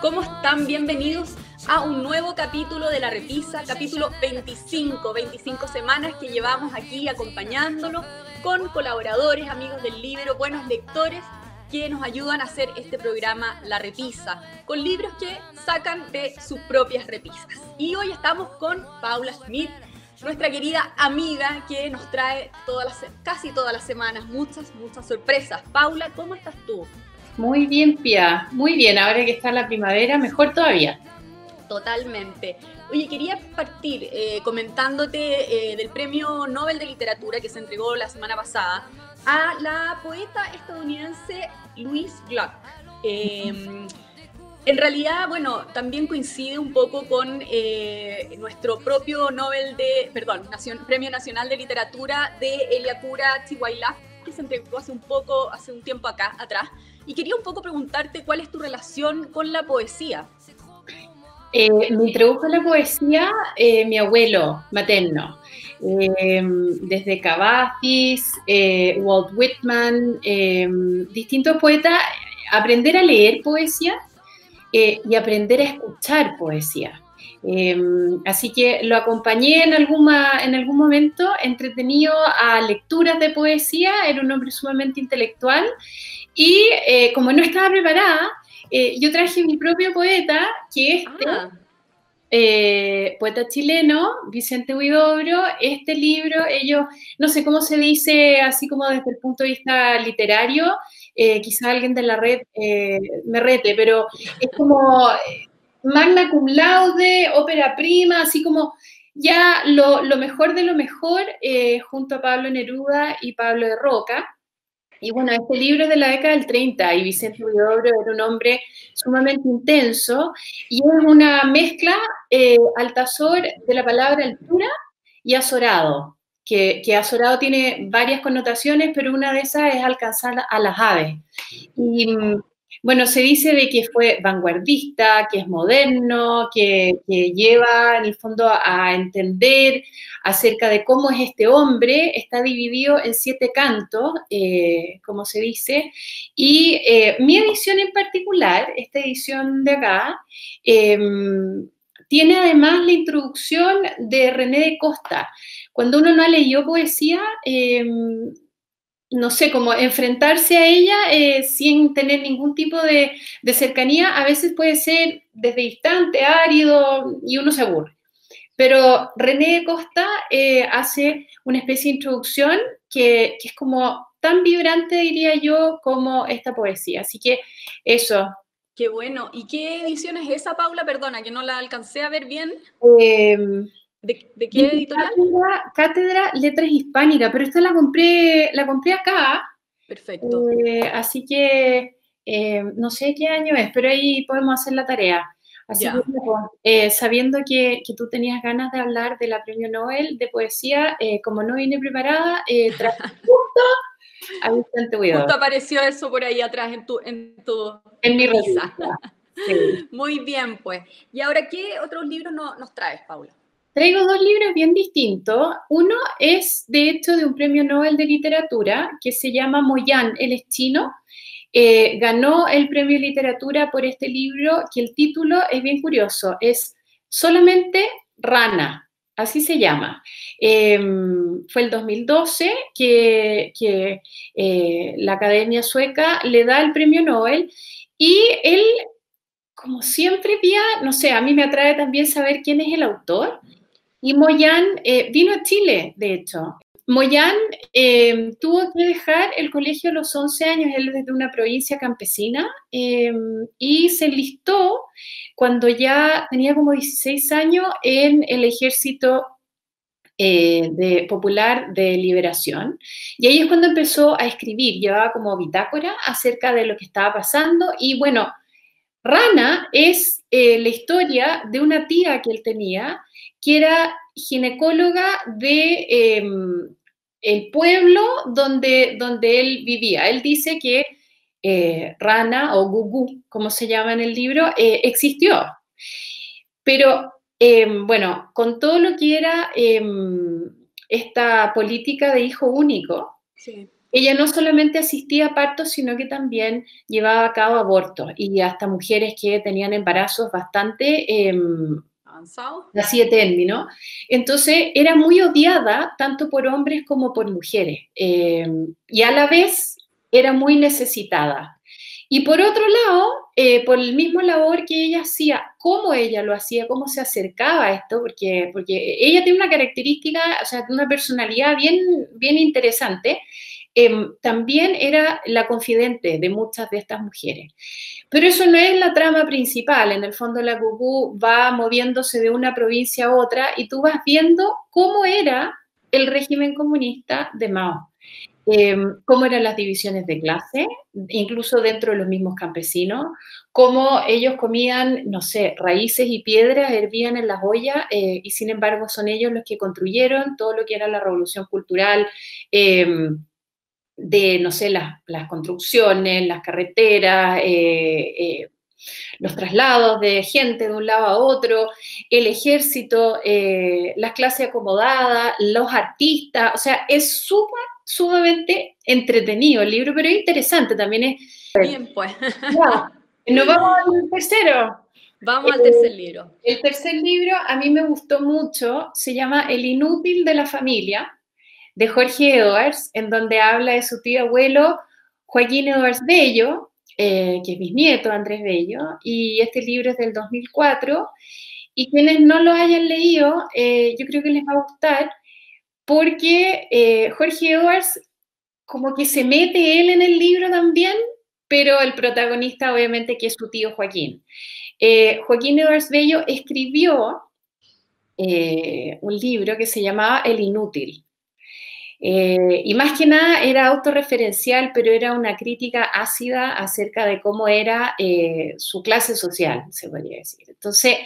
¿cómo están? Bienvenidos a un nuevo capítulo de La Repisa, capítulo 25, 25 semanas que llevamos aquí acompañándolo con colaboradores, amigos del libro, buenos lectores que nos ayudan a hacer este programa La Repisa, con libros que sacan de sus propias repisas. Y hoy estamos con Paula Schmidt, nuestra querida amiga que nos trae todas las, casi todas las semanas muchas, muchas sorpresas. Paula, ¿cómo estás tú? Muy bien, Pia, muy bien. Ahora que está la primavera, mejor todavía. Totalmente. Oye, quería partir eh, comentándote eh, del Premio Nobel de Literatura que se entregó la semana pasada a la poeta estadounidense Louise Gluck. Em, en realidad, bueno, también coincide un poco con eh, nuestro propio Nobel de, perdón, Premio Nacional de Literatura de Eliakura Chihuahua, que se entregó hace un poco, hace un tiempo acá, atrás. Y quería un poco preguntarte cuál es tu relación con la poesía. Eh, me introdujo la poesía eh, mi abuelo materno. desde Cavafis, Walt Whitman, distintos poetas, aprender a leer poesía eh, y aprender a escuchar poesía. Em, así que lo acompañé en, en algún momento entretenido a lecturas de poesía, era un hombre sumamente intelectual y eh, como no estaba preparada, eh, yo traje mi propio poeta, que es este, poeta chileno, Vicente Huidobro. Este libro, ellos, no sé cómo se dice, así como desde el punto de vista literario, eh, quizá alguien de la red eh, me rete, pero es como eh, magna cum laude, ópera prima, así como ya lo, mejor de lo mejor junto a Pablo Neruda y Pablo de Roca. Y bueno, este libro es de la década del 30 y Vicente Huidobro era un hombre sumamente intenso y es una mezcla eh, altazor de la palabra altura y azorado que, que azorado tiene varias connotaciones, pero una de esas es alcanzar a las aves. Y mm, bueno, se dice de que fue vanguardista, que es moderno, que, lleva en el fondo a, entender acerca de cómo es este hombre. Está dividido en siete cantos, eh, como se dice, y eh, mi edición en particular, esta edición de acá, em, tiene además la introducción de René de Costa. Cuando uno no leyó poesía, em, no sé, como enfrentarse a ella eh, sin tener ningún tipo de, cercanía, a veces puede ser desde distante, árido, y uno se aburre. Pero René de Costa eh, hace una especie de introducción que, que, es como tan vibrante, diría yo, como esta poesía. Así que eso, Qué bueno. ¿Y qué edición es esa, Paula? Perdona, que no la alcancé a ver bien. Em, ¿De, qué editorial? Cátedra, Letras Hispánicas, pero esta la compré, la compré acá. Perfecto. Eh, así que em, no sé qué año es, pero ahí podemos hacer la tarea. Así que, eh, sabiendo que, que, tú tenías ganas de hablar de la premio Nobel de poesía, eh, como no vine preparada, traje justo Justo apareció eso por ahí atrás en tu, en tu en mi risa. Muy bien, pues. ¿Y ahora qué otros libros nos traes, Paula? Traigo dos libros bien distintos. Uno es, de hecho, de un premio Nobel de Literatura que se llama Moyan, él es chino. Eh, ganó el premio de literatura por este libro, que el título es bien curioso, es solamente Rana, así se llama. Em, fue el 2012 que, eh, la Academia Sueca le da el premio Nobel y él, como siempre, no sé, a mí me atrae también saber quién es el autor. Y Moyan eh, vino a Chile, de hecho. Moyan em, tuvo que dejar el colegio a los 11 años, él es de una provincia campesina, em, y se enlistó cuando ya tenía como 16 años en el ejército eh, de, popular de liberación. Y ahí es cuando empezó a escribir, llevaba como bitácora acerca de lo que estaba pasando. Y bueno, Rana es eh, la historia de una tía que él tenía, que era ginecóloga de em, el pueblo donde, donde él vivía. Él dice que eh, Rana o Gugu, como se llama en el libro, eh, existió. Pero em, bueno, con todo lo que era em, esta política de hijo único, ella no solamente asistía a partos, sino que también llevaba a cabo abortos y hasta mujeres que tenían embarazos bastante em, avanzados. Así ¿no? Entonces era muy odiada tanto por hombres como por mujeres em, y a la vez era muy necesitada. Y por otro lado, eh, por el mismo labor que ella hacía, cómo ella lo hacía, cómo se acercaba a esto, porque, porque ella tiene una característica, o sea, una personalidad bien, bien interesante, em, también era la confidente de muchas de estas mujeres. Pero eso no es la trama principal, en el fondo la Cucú va moviéndose de una provincia a otra y tú vas viendo cómo era el régimen comunista de Mao. Em, cómo eran las divisiones de clase, incluso dentro de los mismos campesinos, cómo ellos comían, no sé, raíces y piedras, hervían en las ollas, eh, y sin embargo son ellos los que construyeron todo lo que era la revolución cultural. Em, de, no sé, las, construcciones, las carreteras, eh, eh, los traslados de gente de un lado a otro, el ejército, las clases acomodadas, los artistas, o sea, es súper sumamente entretenido el libro, pero es interesante también. Es, Bien, pues. ¿Nos vamos al tercero? Vamos al tercer libro. El tercer libro a mí me gustó mucho, se llama El inútil de la familia, de Jorge Edwards, en donde habla de su tío abuelo Joaquín Edwards Bello, eh, que es bisnieto Andrés Bello, y este libro es del 2004. Y quienes no lo hayan leído, eh, yo creo que les va a gustar, porque eh, Jorge Edwards como que se mete él en el libro también, pero el protagonista obviamente que es su tío Joaquín. Joaquín Edwards Bello escribió un libro que se llamaba El Inútil. Y más que nada era autorreferencial, pero era una crítica ácida acerca de cómo era su clase social, se podría decir. Entonces,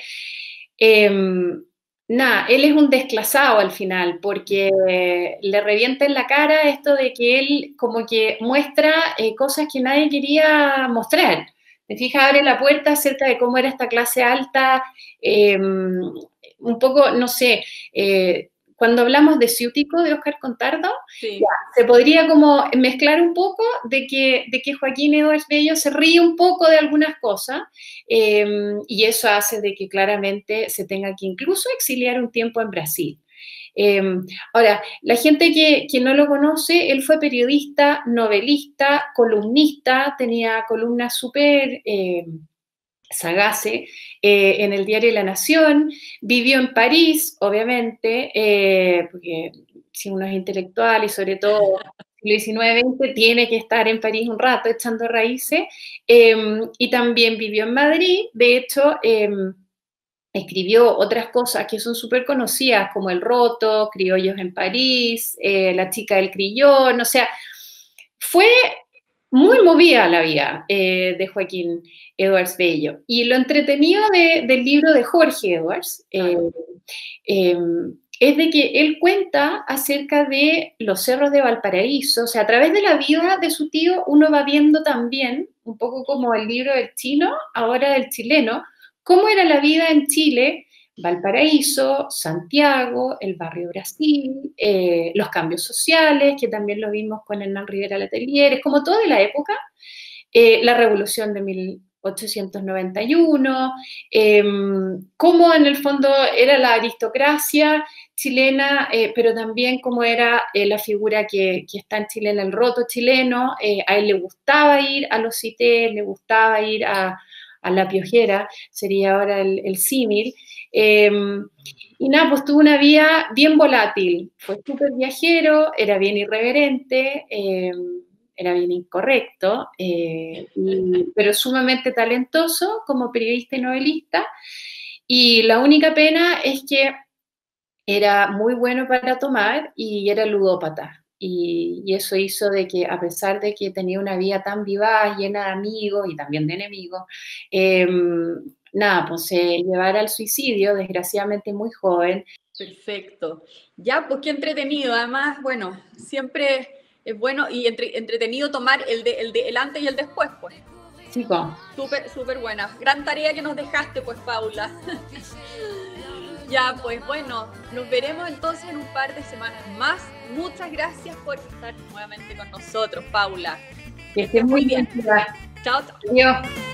em, nada, él es un desclasado al final, porque le revienta en la cara esto de que él como que muestra eh, cosas que nadie quería mostrar. Me fija, abre la puerta acerca de cómo era esta clase alta, em, un poco, no sé, eh, cuando hablamos de Ciútico de Oscar Contardo, se podría como mezclar un poco de que, de que Joaquín Eduardo Bello se ríe un poco de algunas cosas em, y eso hace de que claramente se tenga que incluso exiliar un tiempo en Brasil. Em, ahora, la gente que, que, no lo conoce, él fue periodista, novelista, columnista, tenía columnas súper em, Sagase, eh, en el diario La Nación, vivió en París, obviamente, eh, porque si uno es intelectual y sobre todo siglo XIX-XX, tiene que estar en París un rato echando raíces, em, y también vivió en Madrid, de hecho, em, escribió otras cosas que son súper conocidas, como El Roto, Criollos en París, eh, La chica del crillón, o sea, fue muy movida la vida de Joaquín. Edwards Bello. Y lo entretenido del libro de Jorge Edwards eh, em, es de que él cuenta acerca de los cerros de Valparaíso, o sea, a través de la vida de su tío uno va viendo también, un poco como el libro del chino, ahora del chileno, cómo era la vida en Chile, Valparaíso, Santiago, el barrio Brasil, eh, los cambios sociales, que también lo vimos con Hernán Rivera Letelier, es como toda la época, eh, la revolución de mil, 891, em, cómo en el fondo era la aristocracia chilena, eh, pero también cómo era eh, la figura que, está en Chile, el roto chileno. Eh, a él le gustaba ir a los CITES, le gustaba ir a, la piojera, sería ahora el, el símil. Em, y nada, pues tuvo una vida bien volátil, fue súper viajero, era bien irreverente em, era bien incorrecto, eh, pero sumamente talentoso como periodista y novelista. Y la única pena es que era muy bueno para tomar y era ludópata. Y, eso hizo de que, a pesar de que tenía una vida tan vivaz, llena de amigos y también de enemigos, em, nada, pues se llevara al suicidio, desgraciadamente muy joven. Perfecto. Ya, pues qué entretenido. Además, bueno, siempre es bueno y entretenido tomar el, de, el, de, el antes y el después, pues. Sí, Súper, súper buena. Gran tarea que nos dejaste, pues, Paula. Ya, pues bueno, nos veremos entonces en un par de semanas más. Muchas gracias por estar nuevamente con nosotros, Paula. Que estés muy bien. Chao, chao. Adiós.